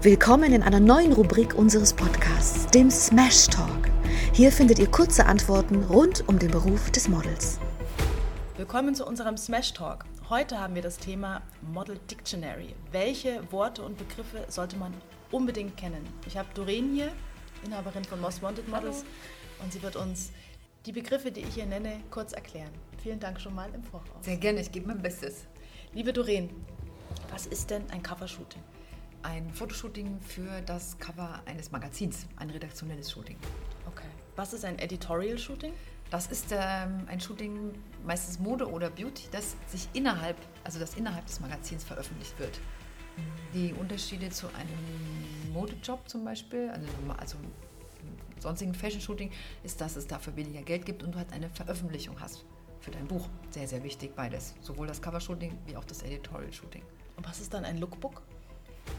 Willkommen in einer neuen Rubrik unseres Podcasts, dem Smash Talk. Hier findet ihr kurze Antworten rund um den Beruf des Models. Willkommen zu unserem Smash Talk. Heute haben wir das Thema Model Dictionary. Welche Worte und Begriffe sollte man unbedingt kennen? Ich habe Doreen hier, Inhaberin von Most Wanted Models, Hallo. und sie wird uns die Begriffe, die ich hier nenne, kurz erklären. Vielen Dank schon mal im Voraus. Sehr gerne, ich gebe mein Bestes. Liebe Doreen, was ist denn ein Covershooting? Ein Fotoshooting für das Cover eines Magazins, ein redaktionelles Shooting. Okay. Was ist ein Editorial Shooting? Das ist ähm, ein Shooting, meistens Mode oder Beauty, das sich innerhalb, also das innerhalb des Magazins veröffentlicht wird. Die Unterschiede zu einem Modejob zum Beispiel, also, also sonstigen Fashion-Shooting, ist, dass es dafür weniger Geld gibt und du halt eine Veröffentlichung hast für dein Buch. Sehr, sehr wichtig beides. Sowohl das Cover-Shooting wie auch das Editorial-Shooting. Und was ist dann ein Lookbook?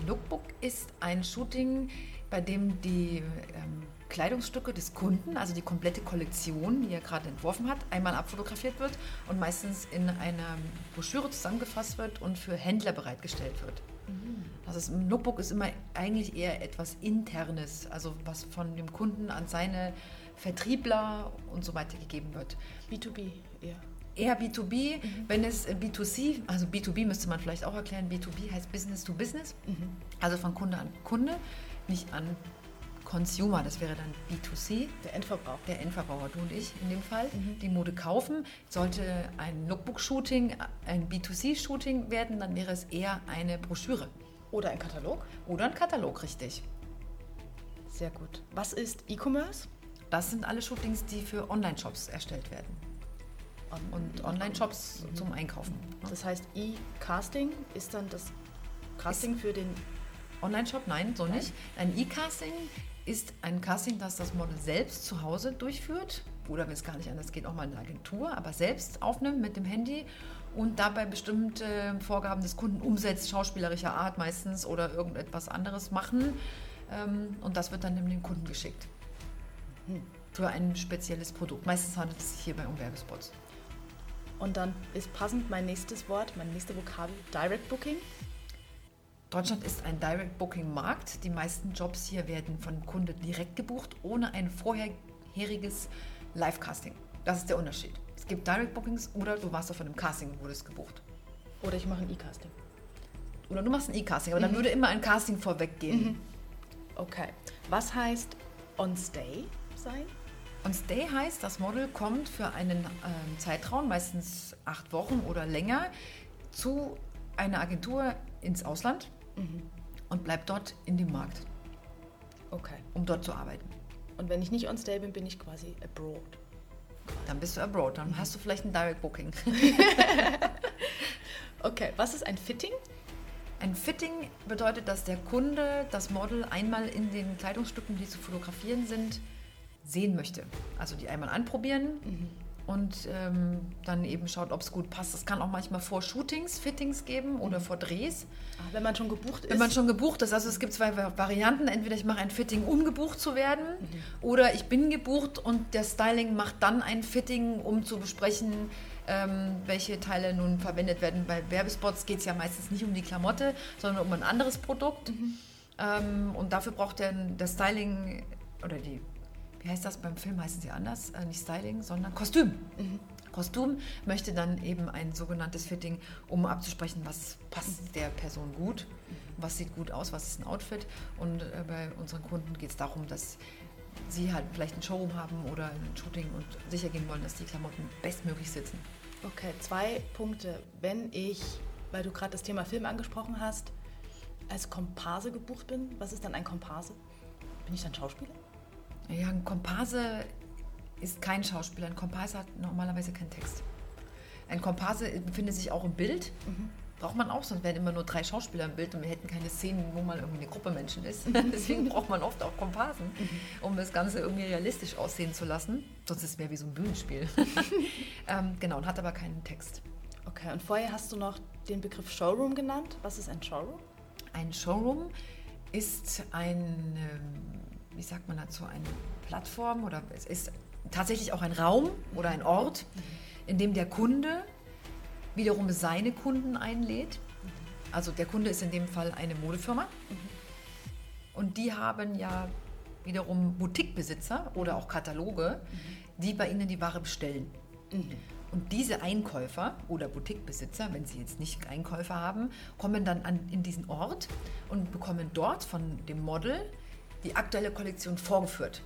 Lookbook ist ein Shooting, bei dem die ähm, Kleidungsstücke des Kunden, also die komplette Kollektion, die er gerade entworfen hat, einmal abfotografiert wird und meistens in einer Broschüre zusammengefasst wird und für Händler bereitgestellt wird. Mhm. Also ein Lookbook ist immer eigentlich eher etwas Internes, also was von dem Kunden an seine Vertriebler und so weiter gegeben wird. B2B eher. Eher B2B, mhm. wenn es B2C, also B2B müsste man vielleicht auch erklären, B2B heißt Business to Business, mhm. also von Kunde an Kunde, nicht an Consumer, das wäre dann B2C. Der Endverbraucher. Der Endverbraucher, du und ich in dem Fall, mhm. die Mode kaufen. Sollte ein Lookbook-Shooting ein B2C-Shooting werden, dann wäre es eher eine Broschüre. Oder ein Katalog? Oder ein Katalog, richtig. Sehr gut. Was ist E-Commerce? Das sind alle Shootings, die für Online-Shops erstellt werden. Und Online-Shops mhm. zum Einkaufen. Ne? Das heißt, E-Casting ist dann das Casting ist für den Online-Shop? Nein, so Nein. nicht. Ein E-Casting ist ein Casting, das das Model selbst zu Hause durchführt. Oder wenn es gar nicht anders geht, auch mal in der Agentur, aber selbst aufnimmt mit dem Handy und dabei bestimmte Vorgaben des Kunden umsetzt, schauspielerischer Art meistens oder irgendetwas anderes machen. Ähm, und das wird dann dem Kunden geschickt. Hm. Für ein spezielles Produkt. Meistens handelt es sich hierbei um Werbespots. Und dann ist passend mein nächstes Wort, mein nächste Vokabel, Direct Booking. Deutschland ist ein Direct Booking Markt. Die meisten Jobs hier werden von Kunden direkt gebucht, ohne ein vorheriges Live-Casting. Das ist der Unterschied. Es gibt Direct Bookings oder du warst auf einem Casting und wurdest gebucht. Oder ich mache ein E-Casting. Oder du machst ein E-Casting, aber mhm. dann würde immer ein Casting vorweggehen. Mhm. Okay. Was heißt on stay sein? On Stay heißt, das Model kommt für einen äh, Zeitraum, meistens acht Wochen oder länger, zu einer Agentur ins Ausland mhm. und bleibt dort in dem Markt. Okay. Um dort zu arbeiten. Und wenn ich nicht on Stay bin, bin ich quasi abroad. Dann bist du abroad, dann mhm. hast du vielleicht ein Direct Booking. okay, was ist ein Fitting? Ein Fitting bedeutet, dass der Kunde das Model einmal in den Kleidungsstücken, die zu fotografieren sind, sehen möchte. Also die einmal anprobieren mhm. und ähm, dann eben schaut, ob es gut passt. Es kann auch manchmal vor Shootings Fittings geben oder mhm. vor Drehs. Ach, wenn man schon gebucht ist? Wenn man schon gebucht ist. Also es gibt zwei Varianten. Entweder ich mache ein Fitting, um gebucht zu werden mhm. oder ich bin gebucht und der Styling macht dann ein Fitting, um zu besprechen, ähm, welche Teile nun verwendet werden. Bei Werbespots geht es ja meistens nicht um die Klamotte, sondern um ein anderes Produkt. Mhm. Ähm, und dafür braucht der, der Styling oder die wie heißt das beim Film, heißen sie anders, äh, nicht Styling, sondern Kostüm. Mhm. Kostüm möchte dann eben ein sogenanntes Fitting, um abzusprechen, was passt der Person gut, was sieht gut aus, was ist ein Outfit. Und äh, bei unseren Kunden geht es darum, dass sie halt vielleicht ein Showroom haben oder ein Shooting und sicher gehen wollen, dass die Klamotten bestmöglich sitzen. Okay, zwei Punkte. Wenn ich, weil du gerade das Thema Film angesprochen hast, als Komparse gebucht bin, was ist dann ein Komparse? Bin ich dann Schauspieler? Ja, ein Komparse ist kein Schauspieler. Ein Komparse hat normalerweise keinen Text. Ein Komparse befindet sich auch im Bild. Mhm. Braucht man auch, sonst wären immer nur drei Schauspieler im Bild und wir hätten keine Szenen, wo mal irgendwie eine Gruppe Menschen ist. Deswegen braucht man oft auch Komparsen, mhm. um das Ganze irgendwie realistisch aussehen zu lassen. Sonst ist es mehr wie so ein Bühnenspiel. ähm, genau, und hat aber keinen Text. Okay, und vorher hast du noch den Begriff Showroom genannt. Was ist ein Showroom? Ein Showroom ist ein ähm, wie sagt man dazu, eine Plattform oder es ist tatsächlich auch ein Raum oder ein Ort, in dem der Kunde wiederum seine Kunden einlädt. Also der Kunde ist in dem Fall eine Modefirma. Und die haben ja wiederum Boutiquebesitzer oder auch Kataloge, die bei ihnen die Ware bestellen. Und diese Einkäufer oder Boutiquebesitzer, wenn sie jetzt nicht Einkäufer haben, kommen dann an, in diesen Ort und bekommen dort von dem Model die aktuelle Kollektion vorgeführt.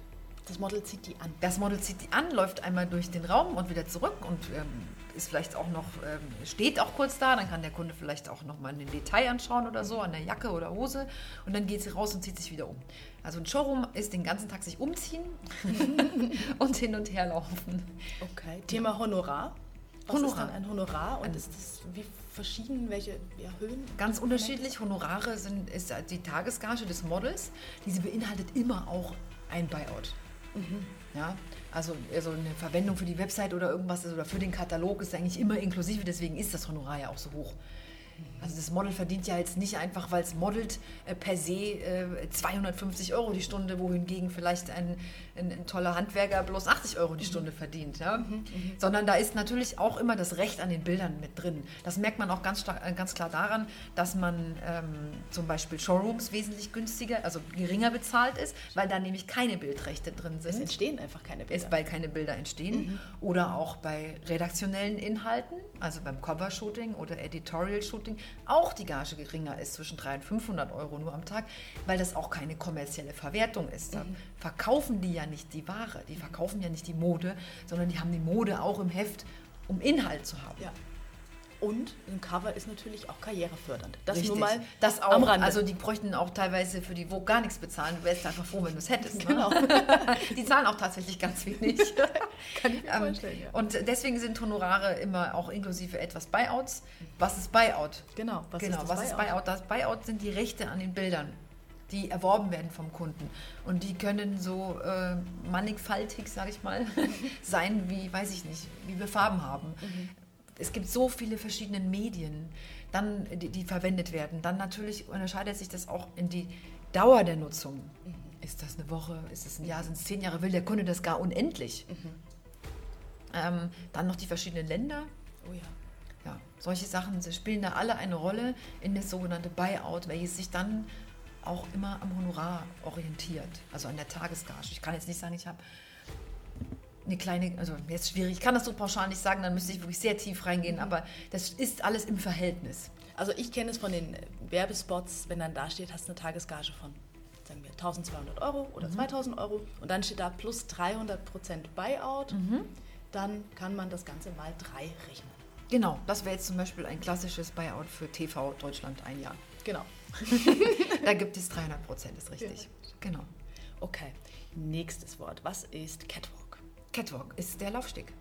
Das Model zieht die an. Das Model zieht die an, läuft einmal durch den Raum und wieder zurück und ähm, ist vielleicht auch noch, ähm, steht auch kurz da, dann kann der Kunde vielleicht auch noch mal ein Detail anschauen oder so, an der Jacke oder Hose und dann geht sie raus und zieht sich wieder um. Also ein Showroom ist den ganzen Tag sich umziehen und hin und her laufen. Okay. Thema Honorar. Was Honorar. ist dann ein Honorar und ist das wie verschieden, welche Höhen? Ganz unterschiedlich. Honorare sind, ist die Tagesgage des Models. Diese beinhaltet immer auch ein Buyout. Ja, also, also eine Verwendung für die Website oder irgendwas ist, oder für den Katalog ist eigentlich immer inklusive, deswegen ist das Honorar ja auch so hoch. Also das Model verdient ja jetzt nicht einfach, weil es modelt, äh, per se äh, 250 Euro die Stunde, wohingegen vielleicht ein, ein, ein toller Handwerker bloß 80 Euro die Stunde verdient. Ja? Sondern da ist natürlich auch immer das Recht an den Bildern mit drin. Das merkt man auch ganz, stark, äh, ganz klar daran, dass man ähm, zum Beispiel Showrooms wesentlich günstiger, also geringer bezahlt ist, weil da nämlich keine Bildrechte drin sind Es entstehen einfach keine Bilder. ist, weil keine Bilder entstehen. Oder auch bei redaktionellen Inhalten, also beim Cover-Shooting oder Editorial-Shooting, auch die Gage geringer ist, zwischen 300 und 500 Euro nur am Tag, weil das auch keine kommerzielle Verwertung ist. Da verkaufen die ja nicht die Ware, die verkaufen ja nicht die Mode, sondern die haben die Mode auch im Heft, um Inhalt zu haben. ja. Und ein Cover ist natürlich auch karrierefördernd. Das Richtig. nur mal das auch. am Rande. Also die bräuchten auch teilweise für die Vogue gar nichts bezahlen. Du wärst einfach froh, wenn du es hättest. Ne? Genau. die zahlen auch tatsächlich ganz wenig. Kann ich mir Ähm, vorstellen, ja. Und deswegen sind Honorare immer auch inklusive etwas Buyouts. Was ist Buyout? Genau, was genau, ist was ist Buyout? Das Buyout sind die Rechte an den Bildern, die erworben werden vom Kunden. Und die können so äh, mannigfaltig, sage ich mal, sein wie, weiß ich nicht, wie wir Farben haben. Mhm. Es gibt so viele verschiedene Medien, dann, die, die verwendet werden. Dann natürlich unterscheidet sich das auch in die Dauer der Nutzung. Mhm. Ist das eine Woche? Ist es ein Jahr? Sind es zehn Jahre? Will der Kunde das gar unendlich? Mhm. Ähm, dann noch die verschiedenen Länder. Oh ja. Ja, solche Sachen sie spielen da alle eine Rolle in das sogenannte Buyout, welches sich dann auch immer am Honorar orientiert, also an der Tagesgage. Ich kann jetzt nicht sagen, ich habe eine kleine, also jetzt schwierig, ich kann das so pauschal nicht sagen, dann müsste ich wirklich sehr tief reingehen, aber das ist alles im Verhältnis. Also ich kenne es von den Werbespots, wenn dann da steht, hast eine Tagesgage von, sagen wir, 1200 Euro oder 2000 Euro und dann steht da plus 300 Prozent Buyout, dann kann man das Ganze mal drei rechnen. Genau, das wäre jetzt zum Beispiel ein klassisches Buyout für TV Deutschland ein Jahr. Genau. Da gibt es 300 Prozent, ist richtig. Genau. Okay, nächstes Wort. Was ist Catwalk? Catwalk ist der Laufsteg.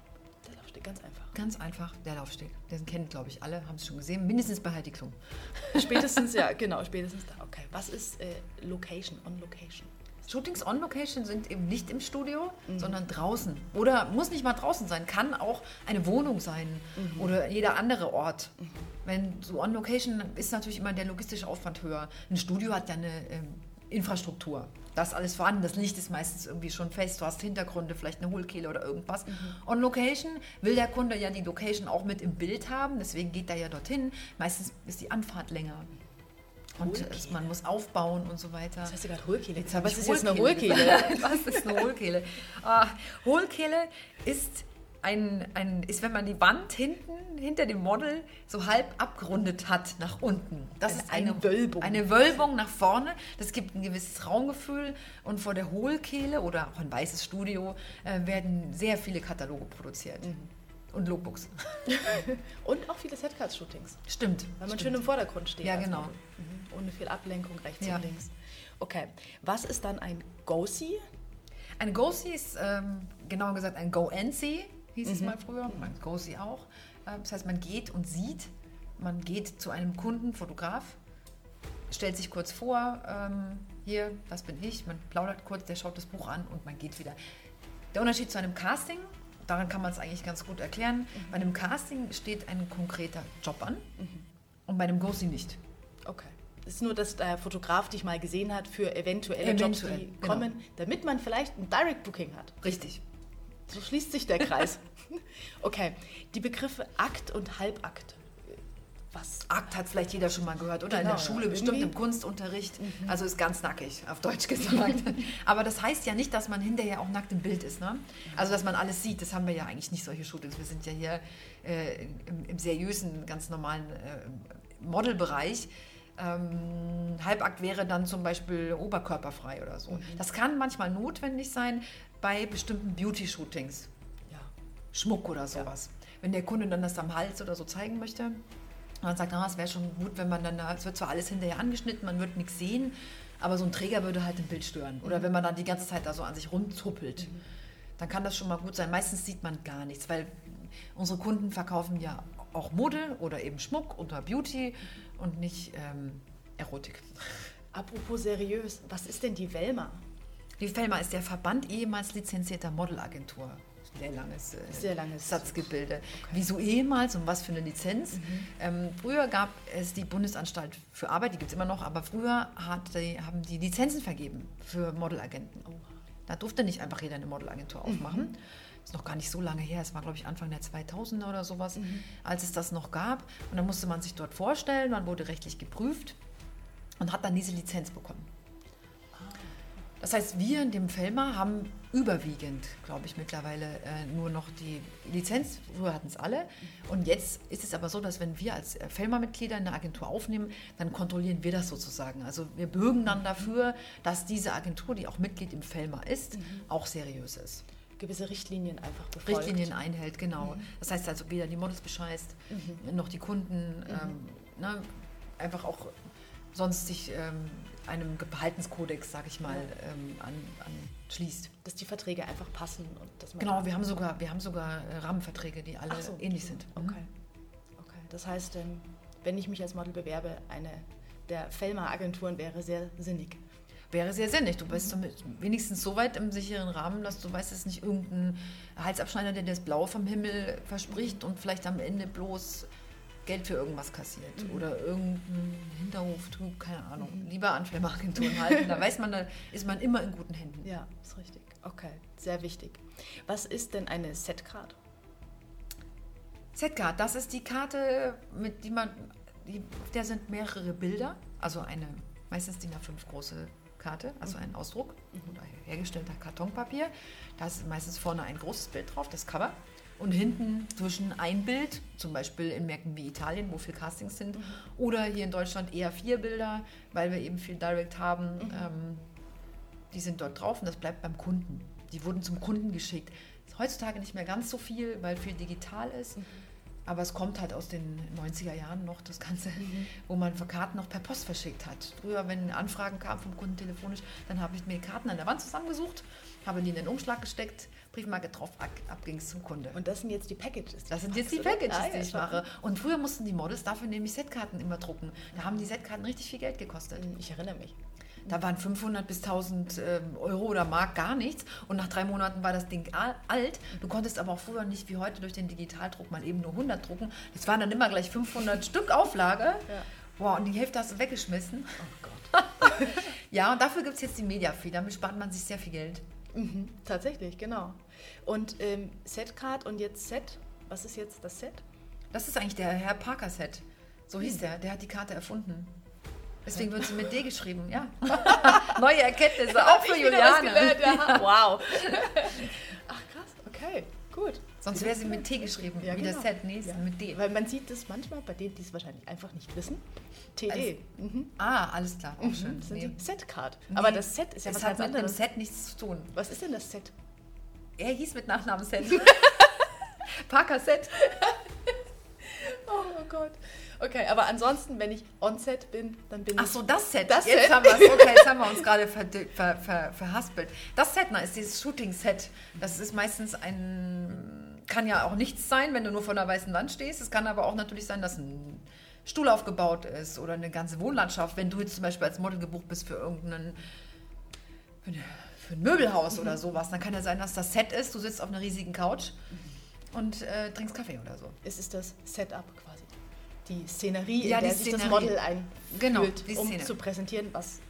Der Laufsteg, ganz einfach. Ganz einfach, der Laufsteg. Den kennen, glaube ich, alle, haben es schon gesehen. Mindestens bei Heidi Klum. Spätestens, ja, genau, spätestens da. Okay, was ist äh, Location, on Location? Shootings on Location sind eben nicht im Studio, sondern draußen. Oder muss nicht mal draußen sein, kann auch eine Wohnung sein oder jeder andere Ort. Wenn so on Location ist natürlich immer der logistische Aufwand höher. Ein Studio hat ja eine ähm, Infrastruktur. Das ist alles vorhanden, das Licht ist meistens irgendwie schon fest, du hast Hintergründe, vielleicht eine Hohlkehle oder irgendwas. On Location will der Kunde ja die Location auch mit im Bild haben, deswegen geht er ja dorthin. Meistens ist die Anfahrt länger. Und es- man muss aufbauen und so weiter. Das heißt du gerade Hohlkehle. Jetzt habe Was ist jetzt eine Hohlkehle. Hohlkehle? Was ist eine Hohlkehle? Ah, Hohlkehle ist ein, ein, ist, wenn man die Wand hinten, hinter dem Model so halb abgerundet hat nach unten. Das Eine- ist eine, eine Wölbung. Eine Wölbung nach vorne. Das gibt ein gewisses Raumgefühl. Und vor der Hohlkehle oder auch ein weißes Studio äh, werden sehr viele Kataloge produziert. Mhm. Und Lookbooks. Und auch viele Setcard-Shootings. Stimmt. Weil man stimmt. schön im Vordergrund steht. Ja, als genau. Mhm. Ohne viel Ablenkung rechts Ja. und links. Okay, was ist dann ein Go-See? Ein Go-See ist, ähm, genauer gesagt, ein Go-and-See, hieß es mal früher. Ein Go-See auch. Ähm, das heißt, man geht und sieht. Man geht zu einem Kunden, Fotograf, stellt sich kurz vor, ähm, hier, das bin ich. Man plaudert kurz, der schaut das Buch an und man geht wieder. Der Unterschied zu einem Casting, daran kann man es eigentlich ganz gut erklären. Bei einem Casting steht ein konkreter Job an und bei einem Go-See nicht. Okay. Es ist nur, dass der Fotograf dich mal gesehen hat für eventuelle Eventuell, Jobs, die genau. kommen, damit man vielleicht ein Direct Booking hat. Richtig. So schließt sich der Kreis. okay, die Begriffe Akt und Halbakt. Was? Akt hat vielleicht jeder schon mal gehört oder in Genau, der Schule ja. bestimmt Irgendwie- im Kunstunterricht. Also ist ganz nackig, auf Deutsch gesagt. Aber das heißt ja nicht, dass man hinterher auch nackt im Bild ist. Ne? Also dass man alles sieht. Das haben wir ja eigentlich nicht solche Shootings. Wir sind ja hier äh, im, im seriösen, ganz normalen äh, Modelbereich. Ähm, Halbakt wäre dann zum Beispiel oberkörperfrei oder so. Das kann manchmal notwendig sein bei bestimmten Beauty-Shootings. Ja. Schmuck oder sowas. Wenn der Kunde dann das am Hals oder so zeigen möchte, und dann sagt, ah, es wäre schon gut, wenn man dann, da- es wird zwar alles hinterher angeschnitten, man wird nichts sehen, aber so ein Träger würde halt im Bild stören. Oder wenn man dann die ganze Zeit da so an sich rumzuppelt, dann kann das schon mal gut sein. Meistens sieht man gar nichts, weil unsere Kunden verkaufen ja auch Mode oder eben Schmuck oder Beauty und nicht ähm, Erotik. Apropos seriös, was ist denn die Velma? Die Felma ist der Verband ehemals lizenzierter Modelagentur. Sehr langes, äh, Sehr langes Satzgebilde. Wieso ehemals und was für eine Lizenz? Mhm. Ähm, früher gab es die Bundesanstalt für Arbeit, die gibt es immer noch, aber früher die, haben die Lizenzen vergeben für Modelagenten. Da durfte nicht einfach jeder eine Modelagentur aufmachen. Mhm. Ist noch gar nicht so lange her, es war glaube ich Anfang der 2000er oder sowas, Mhm. als es das noch gab. Und dann musste man sich dort vorstellen, man wurde rechtlich geprüft und hat dann diese Lizenz bekommen. Das heißt, wir in dem Felma haben überwiegend, glaube ich, mittlerweile äh, nur noch die Lizenz. Früher hatten es alle. Und jetzt ist es aber so, dass wenn wir als äh, Felma-Mitglieder in der Agentur aufnehmen, dann kontrollieren wir das sozusagen. Also wir bürgen dann dafür, dass diese Agentur, die auch Mitglied im Felma ist, auch seriös ist. Gewisse Richtlinien einfach befolgt. Richtlinien einhält, genau. Das heißt also, weder die Models bescheißt, noch die Kunden, ähm, ne, einfach auch sonst sich ähm, einem Verhaltenskodex, sage ich mal, ähm, an, anschließt. Dass die Verträge einfach passen und dass man. Genau, wir haben sogar, wir haben sogar äh, Rahmenverträge, die alle so, ähnlich sind. Mhm. Okay. Okay. Das heißt, ähm, wenn ich mich als Model bewerbe, eine der Felma-Agenturen wäre sehr sinnig. Wäre sehr sinnig. Du bist damit wenigstens so weit im sicheren Rahmen, dass du weißt, es ist nicht irgendein Halsabschneider, der dir das Blau vom Himmel verspricht und vielleicht am Ende bloß Geld für irgendwas kassiert oder irgendein Hinterhoftrug, keine Ahnung. Lieber an Filmagenturen halten. Da weiß man, da ist man immer in guten Händen. Ja, ist richtig. Okay, sehr wichtig. Was ist denn eine Setcard? Z-Card, das ist die Karte, mit die man, die, der sind mehrere Bilder, also eine meistens DIN A5 große Karte, also ein Ausdruck oder hergestellter Kartonpapier. Da ist meistens vorne ein großes Bild drauf, das Cover. Und hinten zwischen ein Bild, zum Beispiel in Märkten wie Italien, wo viel Castings sind, oder hier in Deutschland eher vier Bilder, weil wir eben viel Direct haben. Ähm, die sind dort drauf und das bleibt beim Kunden. Die wurden zum Kunden geschickt. Ist heutzutage nicht mehr ganz so viel, weil viel digital ist. Aber es kommt halt aus den 90er Jahren noch das Ganze, wo man Karten noch per Post verschickt hat. Früher, wenn Anfragen kamen vom Kunden telefonisch, dann habe ich mir Karten an der Wand zusammengesucht, habe die in den Umschlag gesteckt, Briefmarke drauf, ab, ab ging es zum Kunde. Und das sind jetzt die Packages. Das sind jetzt die oder? Packages, Ah, die ich mache. Und früher mussten die Models dafür nämlich Setkarten immer drucken. Da haben die Setkarten richtig viel Geld gekostet. Ich erinnere mich. Da waren 500 bis 1000 ähm, Euro oder Mark gar nichts. Und nach drei Monaten war das Ding al- alt. Du konntest aber auch früher nicht wie heute durch den Digitaldruck mal eben nur 100 drucken. Das waren dann immer gleich 500 Stück Auflage. Ja. Boah, und die Hälfte hast du weggeschmissen. Oh Gott. Ja, und dafür gibt es jetzt die Media-Fee. Damit spart man sich sehr viel Geld. Mhm, tatsächlich, genau. Und ähm, Setcard und jetzt Set. Was ist jetzt das Set? Das ist eigentlich der Herr Parker-Set. So hieß der. Der hat die Karte erfunden. Deswegen wird sie mit D geschrieben, ja. Neue Erkenntnisse, auch für Juliane. gelernt, ja. Wow. Ach krass, okay, gut. Sonst wäre sie mit T geschrieben, Ja, wie genau. das Set. Nee, ist Ja. mit D. Weil man sieht das manchmal bei denen, die es wahrscheinlich einfach nicht wissen. TD. mhm. Ah, alles klar, auch schön. Das sind Nee. Setcard. Aber Nee, das Set ist ja es was hat mit dem anderes. Set nichts zu tun. Was ist denn das Set? Er hieß mit Nachnamen Set. Parker Set. Oh, Gott. Okay, aber ansonsten, wenn ich on Set bin, dann bin Ach ich. so, das Set. Das jetzt Set. haben wir. Okay, jetzt haben wir uns gerade ver, ver, ver, verhaspelt. Das Set, na, ist dieses Shooting-Set. Das ist meistens ein, kann ja auch nichts sein, wenn du nur vor einer weißen Wand stehst. Es kann aber auch natürlich sein, dass ein Stuhl aufgebaut ist oder eine ganze Wohnlandschaft. Wenn du jetzt zum Beispiel als Model gebucht bist für irgendeinen für, ein Möbelhaus oder sowas, dann kann ja sein, dass das Set ist. Du sitzt auf einer riesigen Couch und äh, trinkst Kaffee oder so. Es ist das Setup quasi. Die Szenerie, Ja, in der sich das Szenerie. Model einfühlt, Genau, um Szene. zu präsentieren, was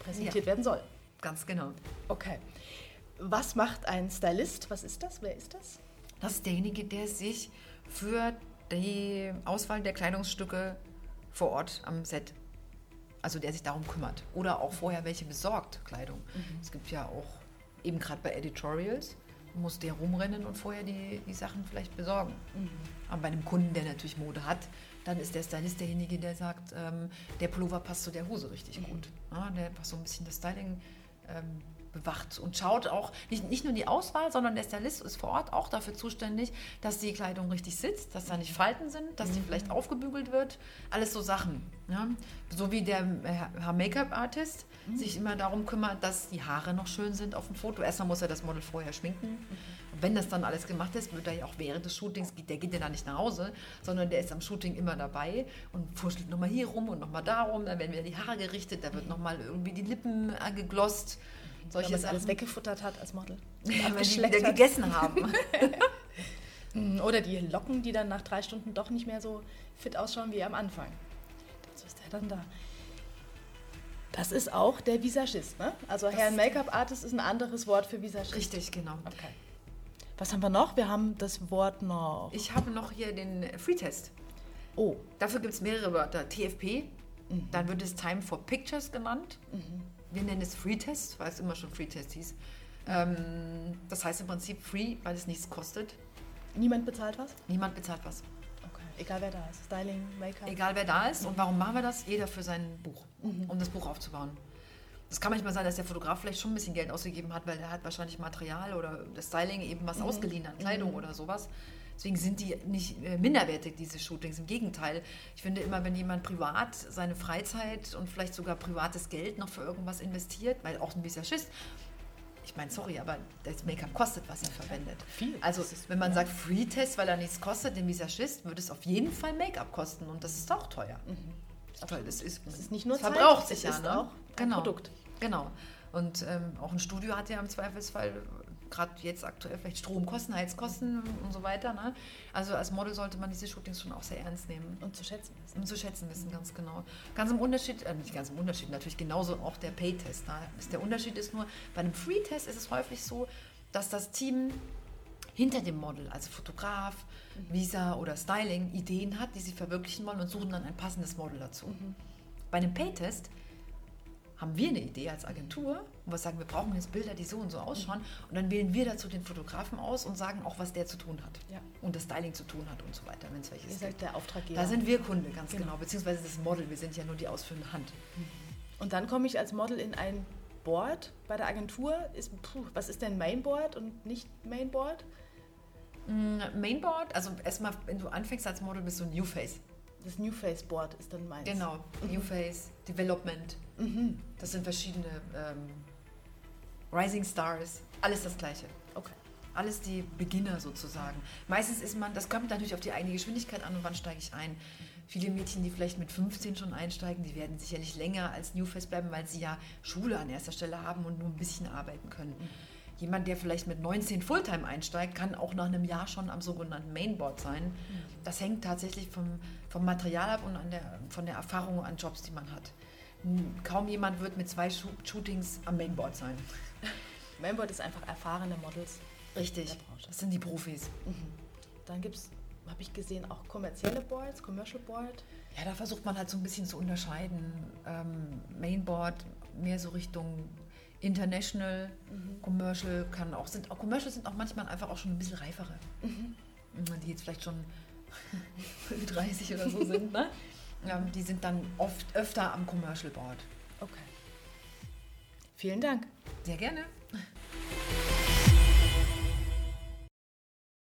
präsentiert Ja. werden soll. Ganz genau. Okay. Was macht ein Stylist? Was ist das? Wer ist das? Das ist derjenige, der sich für die Auswahl der Kleidungsstücke vor Ort am Set. Also der sich darum kümmert. Oder auch vorher welche besorgt, Kleidung. Mhm. Es gibt ja auch, eben gerade bei Editorials, muss der rumrennen und vorher die, die Sachen vielleicht besorgen. Mhm. Aber bei einem Kunden, der natürlich Mode hat, dann ist der Stylist derjenige, der sagt, ähm, der Pullover passt zu der Hose richtig Mhm. gut. Ja, der einfach so ein bisschen das Styling ähm, bewacht und schaut auch, nicht, nicht nur die Auswahl, sondern der Stylist ist vor Ort auch dafür zuständig, dass die Kleidung richtig sitzt, dass da nicht Falten sind, dass die vielleicht aufgebügelt wird. Alles so Sachen. Ja? So wie der äh, Make-up-Artist sich immer darum kümmert, dass die Haare noch schön sind auf dem Foto. Erstmal muss er das Model vorher schminken. Und wenn das dann alles gemacht ist, wird er ja auch während des Shootings, der geht ja dann nicht nach Hause, sondern der ist am Shooting immer dabei und furschtelt nochmal hier rum und nochmal da rum. Dann werden wieder die Haare gerichtet, da wird nochmal irgendwie die Lippen äh, geglost. Weil Solche man alles Sachen. weggefuttert hat als Model. Ja, weil die wieder hat. gegessen haben. Mhm, Oder die Locken, die dann nach drei Stunden doch nicht mehr so fit ausschauen wie am Anfang. Dazu ist er dann da. Das ist auch der Visagist, ne? Also Herr Make-up-Artist ist ein anderes Wort für Visagist. Richtig, genau. Okay. Was haben wir noch? Wir haben das Wort noch. Ich habe noch hier den Freetest. Oh, Dafür gibt es mehrere Wörter. TFP, dann wird es Time for Pictures genannt. Wir nennen es Freetest, weil es immer schon Freetest hieß. Ähm, das heißt im Prinzip Free, weil es nichts kostet. niemand bezahlt was? Niemand bezahlt was. Okay. Egal wer da ist. Styling, Make-up. Egal wer da ist. Und warum machen wir das? Jeder für sein Buch, um das Buch aufzubauen. Es kann manchmal sein, dass der Fotograf vielleicht schon ein bisschen Geld ausgegeben hat, weil er hat wahrscheinlich Material oder das Styling eben was ausgeliehen an Kleidung oder sowas. Deswegen sind die nicht äh, minderwertig, diese Shootings. Im Gegenteil. Ich finde immer, wenn jemand privat seine Freizeit und vielleicht sogar privates Geld noch für irgendwas investiert, weil auch ein Visagist, ich meine, sorry, aber das Make-up kostet, was er verwendet. Viel. Also, wenn man sagt Free-Test, weil er nichts kostet, dem Visagist, würde es auf jeden Fall Make-up kosten und das ist auch teuer. Das ist teuer. Das ist, Es ist nicht nur Zeit, verbraucht sich ja, ist ne? auch ein genau. Produkt. Genau. Und ähm, auch ein Studio hat ja im Zweifelsfall, gerade jetzt aktuell, vielleicht Stromkosten, Heizkosten und so weiter. Ne? Also als Model sollte man diese Shootings schon auch sehr ernst nehmen. Und zu schätzen wissen. Um zu schätzen wissen, ganz genau. Ganz im Unterschied, äh, nicht ganz im Unterschied, natürlich genauso auch der Pay-Test. Ne? Der Unterschied ist nur, bei einem Free-Test ist es häufig so, dass das Team hinter dem Model, also Fotograf, Visa oder Styling, Ideen hat, die sie verwirklichen wollen und suchen dann ein passendes Model dazu. Bei einem Pay-Test haben wir eine Idee als Agentur und wir sagen, wir brauchen jetzt Bilder, die so und so ausschauen und dann wählen wir dazu den Fotografen aus und sagen auch, was der zu tun hat Ja. und das Styling zu tun hat und so weiter, wenn es welches Ihr gibt. seid der Auftraggeber. Da sind wir Kunde, ganz Genau. genau. Beziehungsweise das Model. Wir sind ja nur die ausführende Hand. Und dann komme ich als Model in ein Board bei der Agentur. Ist, puh, was ist denn Mainboard und nicht Mainboard? Mm, Mainboard, also erstmal, wenn du anfängst als Model, bist du New Face. Das New Face Board ist dann meins. Genau. New Face, Development. Mhm. Das sind verschiedene ähm, Rising Stars. Alles das Gleiche. Okay. Alles die Beginner sozusagen. Meistens ist man, das kommt natürlich auf die eigene Geschwindigkeit an und wann steige ich ein. Viele Mädchen, die vielleicht mit 15 schon einsteigen, die werden sicherlich länger als New Face bleiben, weil sie ja Schule an erster Stelle haben und nur ein bisschen arbeiten können. Jemand, der vielleicht mit 19 Fulltime einsteigt, kann auch nach einem Jahr schon am sogenannten Mainboard sein. Das hängt tatsächlich vom, vom Material ab und an der, von der Erfahrung an Jobs, die man hat. Kaum jemand wird mit zwei Shoo- Shootings am Mainboard sein. Mainboard ist einfach erfahrene Models. Richtig. Das sind die Profis. Dann gibt es, habe ich gesehen, auch kommerzielle Boards, Commercial Board. Ja, da versucht man halt so ein bisschen zu unterscheiden. Ähm, Mainboard mehr so Richtung International, Commercial kann auch sind auch Commercial sind auch manchmal einfach auch schon ein bisschen reifere, die jetzt vielleicht schon 30 oder so sind. Ne? Ähm, die sind dann oft öfter am Commercial Board. Okay. Vielen Dank. Sehr gerne.